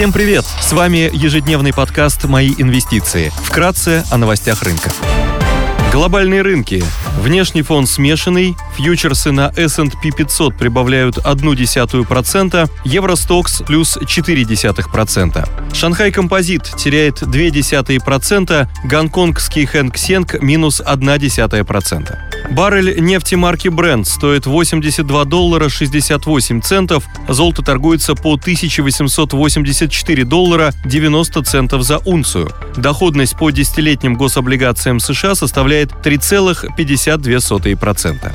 Всем привет! С вами ежедневный подкаст «Мои инвестиции». Вкратце о новостях рынка. Глобальные рынки. Внешний фон смешанный, фьючерсы на S&P 500 прибавляют 0,1%, Евростокс плюс 0,4%. Шанхай Композит теряет 0,2%, гонконгский Хэнк Сенг минус 0,1%. Баррель нефти марки Brent стоит 82 доллара 68 центов, золото торгуется по 1884 доллара 90 центов за унцию. Доходность по десятилетним гособлигациям США составляет 3,52%.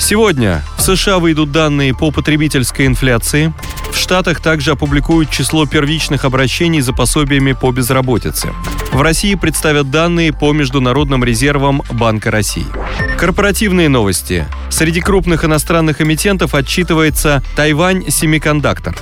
Сегодня в США выйдут данные по потребительской инфляции. Штатах также опубликуют число первичных обращений за пособиями по безработице. В России представят данные по международным резервам Банка России. Корпоративные новости. Среди крупных иностранных эмитентов отчитывается Тайвань Семикондактор.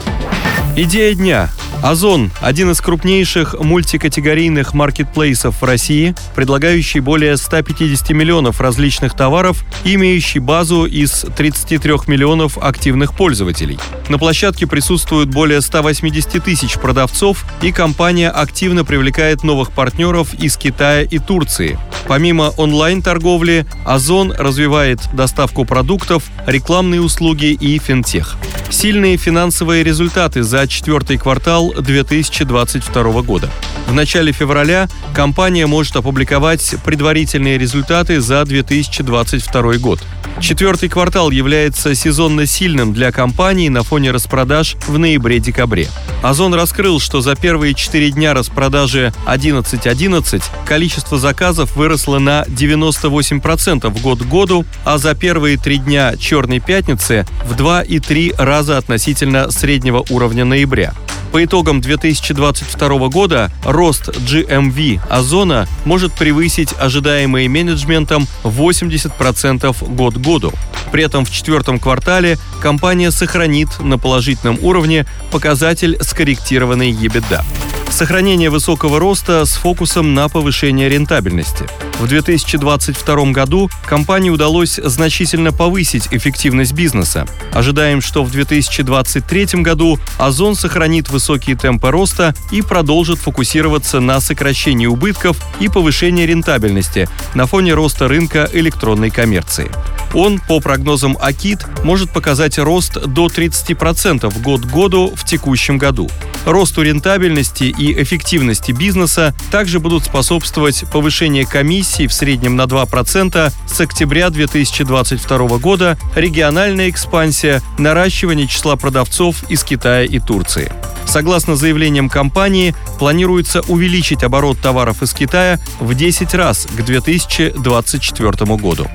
Идея дня. Озон – один из крупнейших мультикатегорийных маркетплейсов в России, предлагающий более 150 миллионов различных товаров имеющий базу из 33 миллионов активных пользователей. На площадке присутствуют более 180 тысяч продавцов, и компания активно привлекает новых партнеров из Китая и Турции. Помимо онлайн-торговли, Озон развивает доставку продуктов, рекламные услуги и финтех. Сильные финансовые результаты за четвертый квартал 2022 года. В начале февраля компания может опубликовать предварительные результаты за 2022 год. Четвертый квартал является сезонно сильным для компании на фоне распродаж в ноябре-декабре. Озон раскрыл, что за первые четыре дня распродажи 11.11 количество заказов выросло на 98% год к году, а за первые три дня Черной пятницы в 2,3 раза относительно среднего уровня ноября. По итогам 2022 года рост GMV Озона может превысить ожидаемые менеджментом 80% год к году. При этом в четвертом квартале компания сохранит на положительном уровне показатель скорректированной EBITDA. Сохранение высокого роста с фокусом на повышение рентабельности. В 2022 году компании удалось значительно повысить эффективность бизнеса. Ожидаем, что в 2023 году Озон сохранит высокие темпы роста и продолжит фокусироваться на сокращении убытков и повышении рентабельности на фоне роста рынка электронной коммерции. Он, по прогнозам АКИТ, может показать рост до 30% год к году в текущем году. Росту рентабельности и эффективности бизнеса также будут способствовать повышение комиссий в среднем на 2% с октября 2022 года, региональная экспансия, наращивание числа продавцов из Китая и Турции. Согласно заявлениям компании, планируется увеличить оборот товаров из Китая в 10 раз к 2024 году.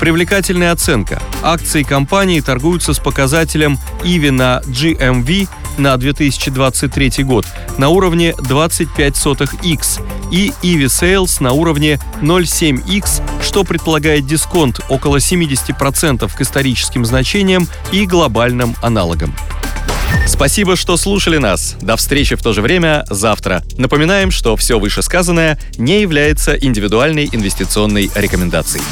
Привлекательная оценка. Акции компании торгуются с показателем EV на GMV на 2023 год на уровне 25 сотых X и EV Sales на уровне 0,7X, что предполагает дисконт около 70% к историческим значениям и глобальным аналогам. Спасибо, что слушали нас. До встречи в то же время завтра. Напоминаем, что все вышесказанное не является индивидуальной инвестиционной рекомендацией.